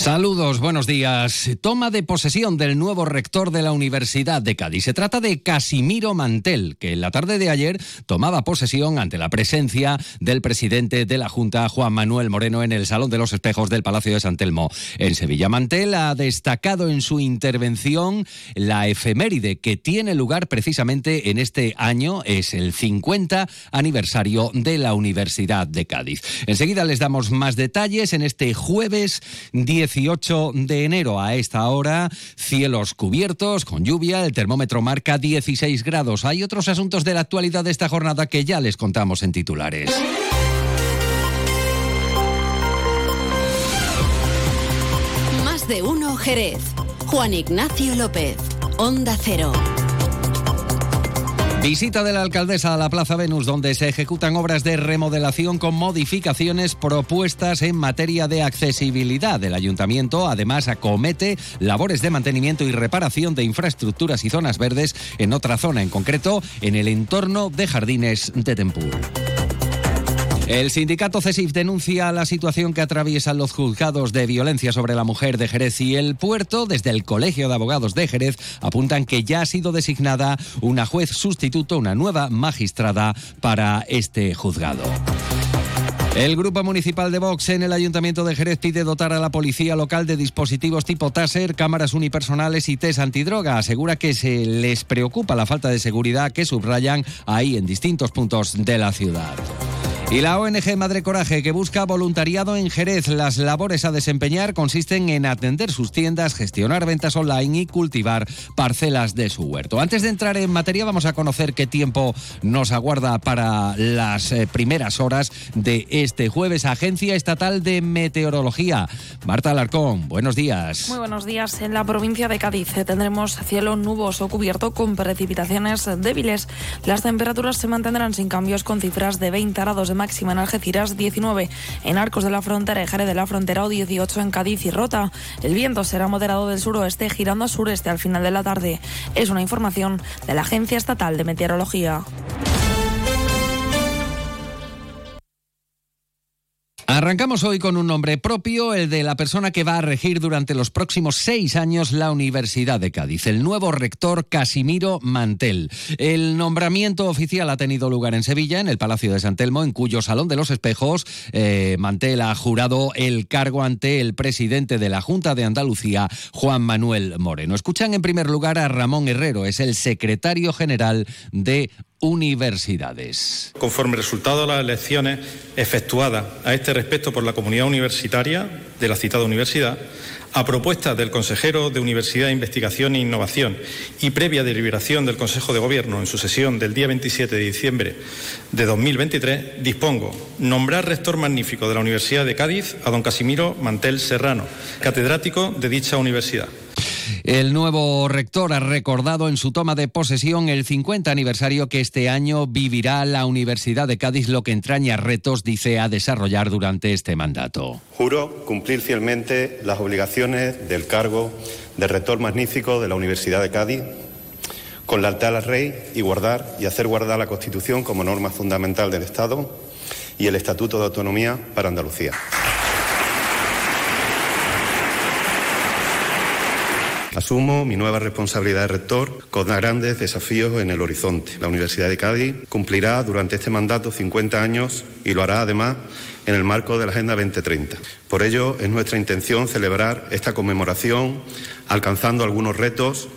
Saludos, buenos días. Toma de posesión del nuevo rector de la Universidad de Cádiz. Se trata de Casimiro Mantel, que en la tarde de ayer tomaba posesión ante la presencia del presidente de la Junta, Juan Manuel Moreno, en el Salón de los Espejos del Palacio de San Telmo, en Sevilla. Mantel ha destacado en su intervención la efeméride que tiene lugar precisamente en este año, es el 50 aniversario de la Universidad de Cádiz. Enseguida les damos más detalles en este jueves 10 18 de enero a esta hora, cielos cubiertos con lluvia, el termómetro marca 16 grados. Hay otros asuntos de la actualidad de esta jornada que ya les contamos en titulares. Más de uno Jerez. Juan Ignacio López, Onda Cero. Visita de la alcaldesa a la Plaza Venus, donde se ejecutan obras de remodelación con modificaciones propuestas en materia de accesibilidad. El ayuntamiento además acomete labores de mantenimiento y reparación de infraestructuras y zonas verdes en otra zona, en concreto en el entorno de jardines de Tempur. El sindicato CESIF denuncia la situación que atraviesan los juzgados de violencia sobre la mujer de Jerez y el puerto. Desde el Colegio de Abogados de Jerez apuntan que ya ha sido designada una juez sustituto, una nueva magistrada para este juzgado. El Grupo Municipal de Vox en el Ayuntamiento de Jerez pide dotar a la policía local de dispositivos tipo Taser, cámaras unipersonales y test antidroga. Asegura que se les preocupa la falta de seguridad que subrayan ahí en distintos puntos de la ciudad. Y la ONG Madre Coraje, que busca voluntariado en Jerez, las labores a desempeñar consisten en atender sus tiendas, gestionar ventas online y cultivar parcelas de su huerto. Antes de entrar en materia, vamos a conocer qué tiempo nos aguarda para las eh, primeras horas de este jueves. Agencia Estatal de Meteorología. Marta Alarcón, buenos días. Muy buenos días. En la provincia de Cádiz eh, tendremos cielo nuboso cubierto con precipitaciones débiles. Las temperaturas se mantendrán sin cambios con cifras de 20 grados de máxima en Algeciras, 19 en Arcos de la Frontera y Jerez de la Frontera o 18 en Cádiz y Rota. El viento será moderado del suroeste girando a sureste al final de la tarde. Es una información de la Agencia Estatal de Meteorología. Arrancamos hoy con un nombre propio, el de la persona que va a regir durante los próximos seis años la Universidad de Cádiz, el nuevo rector Casimiro Mantel. El nombramiento oficial ha tenido lugar en Sevilla, en el Palacio de San Telmo, en cuyo Salón de los Espejos eh, Mantel ha jurado el cargo ante el presidente de la Junta de Andalucía, Juan Manuel Moreno. Escuchan en primer lugar a Ramón Herrero, es el secretario general de universidades. Conforme resultado de las elecciones efectuadas a este respecto por la comunidad universitaria de la citada universidad, a propuesta del consejero de Universidad, Investigación e Innovación y previa deliberación del Consejo de Gobierno en su sesión del día 27 de diciembre de 2023, dispongo nombrar rector magnífico de la Universidad de Cádiz a don Casimiro Mantel Serrano, catedrático de dicha universidad. El nuevo rector ha recordado en su toma de posesión el 50 aniversario que este año vivirá la Universidad de Cádiz, lo que entraña retos, dice, a desarrollar durante este mandato. Juro cumplir fielmente las obligaciones del cargo de rector magnífico de la Universidad de Cádiz con lealtad al rey y guardar y hacer guardar la Constitución como norma fundamental del Estado y el Estatuto de Autonomía para Andalucía. Asumo mi nueva responsabilidad de rector con grandes desafíos en el horizonte. La Universidad de Cádiz cumplirá durante este mandato 50 años y lo hará además en el marco de la Agenda 2030. Por ello, es nuestra intención celebrar esta conmemoración alcanzando algunos retos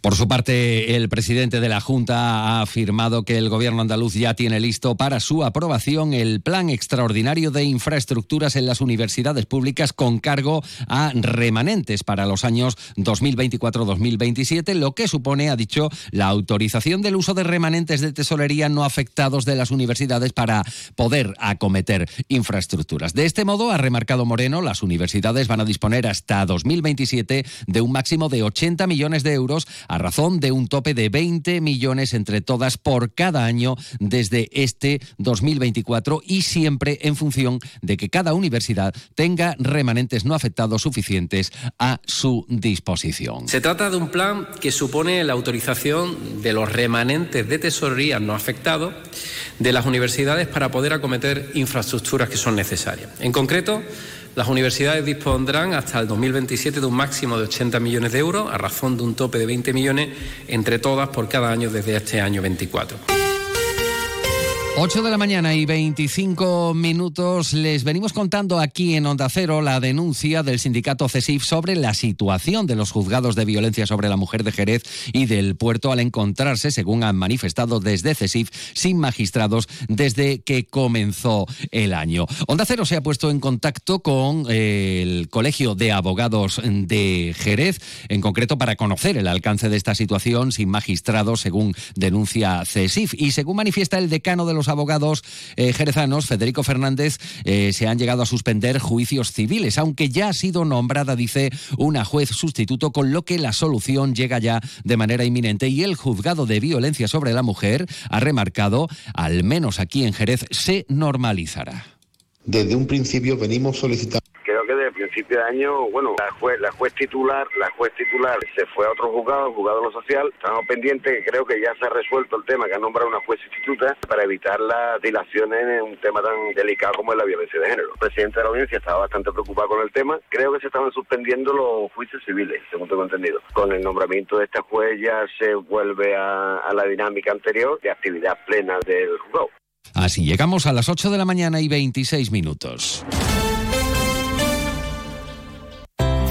por su parte, el presidente de la Junta ha afirmado que el gobierno andaluz ya tiene listo para su aprobación el plan extraordinario de infraestructuras en las universidades públicas con cargo a remanentes para los años 2024-2027, lo que supone, ha dicho, la autorización del uso de remanentes de tesorería no afectados de las universidades para poder acometer infraestructuras. De este modo, ha remarcado Moreno, las universidades van a disponer hasta 2027 de un máximo de 80 millones de euros a razón de un tope de 20 millones entre todas por cada año desde este 2024 y siempre en función de que cada universidad tenga remanentes no afectados suficientes a su disposición. Se trata de un plan que supone la autorización de los remanentes de tesorería no afectados de las universidades para poder acometer infraestructuras que son necesarias. En concreto, las universidades dispondrán hasta el 2027 de un máximo de 80 millones de euros a razón de un tope de 20 millones entre todas por cada año desde este año 24. 8 de la mañana y 25 minutos. Les venimos contando aquí en Onda Cero la denuncia del sindicato CESIF sobre la situación de los juzgados de violencia sobre la mujer de Jerez y del puerto al encontrarse, según han manifestado desde CESIF, sin magistrados desde que comenzó el año. Onda Cero se ha puesto en contacto con eh, el Colegio de Abogados de Jerez, en concreto para conocer el alcance de esta situación sin magistrados, según denuncia CESIF. Y según manifiesta el decano de los abogados eh, jerezanos, Federico Fernández, eh, se han llegado a suspender juicios civiles, aunque ya ha sido nombrada, dice, una juez sustituto, con lo que la solución llega ya de manera inminente y el juzgado de violencia sobre la mujer ha remarcado, al menos aquí en Jerez, se normalizará. Desde un principio venimos solicitando principio de año, bueno, la juez, la juez titular, la juez titular se fue a otro juzgado, juzgado lo social, estamos pendientes, creo que ya se ha resuelto el tema, que ha nombrado una juez instituta para evitar las dilaciones en un tema tan delicado como es la violencia de género. El presidente de la audiencia estaba bastante preocupado con el tema, creo que se estaban suspendiendo los juicios civiles, según tengo entendido. Con el nombramiento de esta juez ya se vuelve a, a la dinámica anterior de actividad plena del juzgado. Así llegamos a las 8 de la mañana y 26 minutos.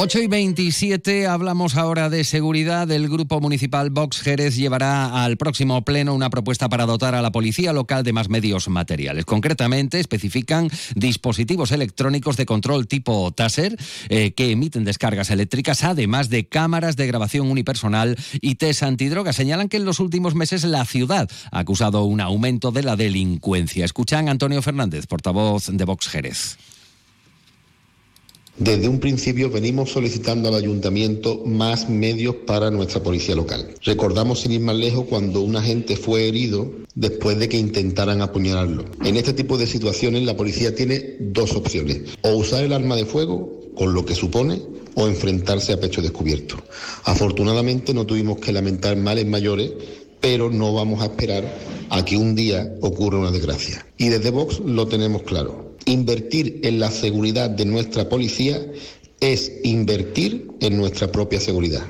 8 y 27, hablamos ahora de seguridad. El Grupo Municipal Vox Jerez llevará al próximo pleno una propuesta para dotar a la policía local de más medios materiales. Concretamente, especifican dispositivos electrónicos de control tipo TASER eh, que emiten descargas eléctricas, además de cámaras de grabación unipersonal y test antidroga. Señalan que en los últimos meses la ciudad ha acusado un aumento de la delincuencia. Escuchan Antonio Fernández, portavoz de Vox Jerez. Desde un principio venimos solicitando al ayuntamiento más medios para nuestra policía local. Recordamos sin ir más lejos cuando un agente fue herido después de que intentaran apuñalarlo. En este tipo de situaciones la policía tiene dos opciones, o usar el arma de fuego con lo que supone o enfrentarse a pecho descubierto. Afortunadamente no tuvimos que lamentar males mayores, pero no vamos a esperar a que un día ocurra una desgracia. Y desde Vox lo tenemos claro Invertir en la seguridad de nuestra policía es invertir en nuestra propia seguridad.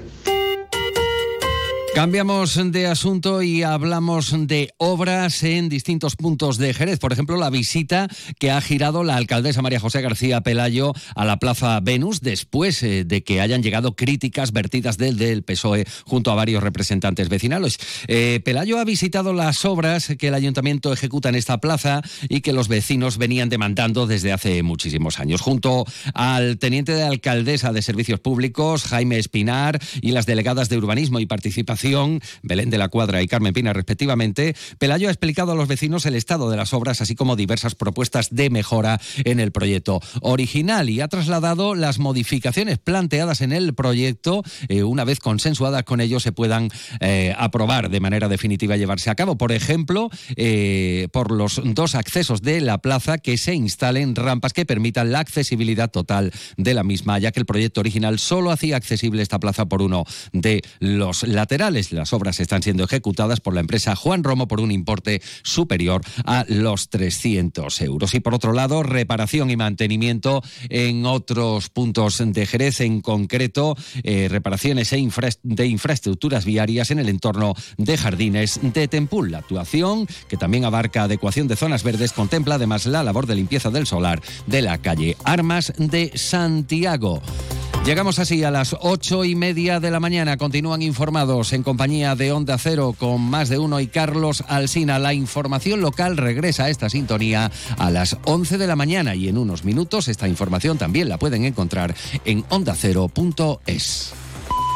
Cambiamos de asunto y hablamos de obras en distintos puntos de Jerez. Por ejemplo, la visita que ha girado la alcaldesa María José García Pelayo a la Plaza Venus después eh, de que hayan llegado críticas vertidas del, del PSOE junto a varios representantes vecinales. Eh, Pelayo ha visitado las obras que el ayuntamiento ejecuta en esta plaza y que los vecinos venían demandando desde hace muchísimos años. Junto al teniente de alcaldesa de Servicios Públicos, Jaime Espinar, y las delegadas de Urbanismo y Participación, Belén de la Cuadra y Carmen Pina respectivamente, Pelayo ha explicado a los vecinos el estado de las obras, así como diversas propuestas de mejora en el proyecto original y ha trasladado las modificaciones planteadas en el proyecto, eh, una vez consensuadas con ellos, se puedan eh, aprobar de manera definitiva y llevarse a cabo. Por ejemplo, eh, por los dos accesos de la plaza que se instalen rampas que permitan la accesibilidad total de la misma, ya que el proyecto original solo hacía accesible esta plaza por uno de los laterales. Las obras están siendo ejecutadas por la empresa Juan Romo por un importe superior a los 300 euros. Y por otro lado, reparación y mantenimiento en otros puntos de Jerez, en concreto, eh, reparaciones e de infraestructuras viarias en el entorno de jardines de Tempul. La actuación, que también abarca adecuación de zonas verdes, contempla además la labor de limpieza del solar de la calle Armas de Santiago. Llegamos así a las ocho y media de la mañana. Continúan informados en compañía de Onda Cero con más de uno y Carlos Alsina. La información local regresa a esta sintonía a las once de la mañana y en unos minutos esta información también la pueden encontrar en ondacero.es.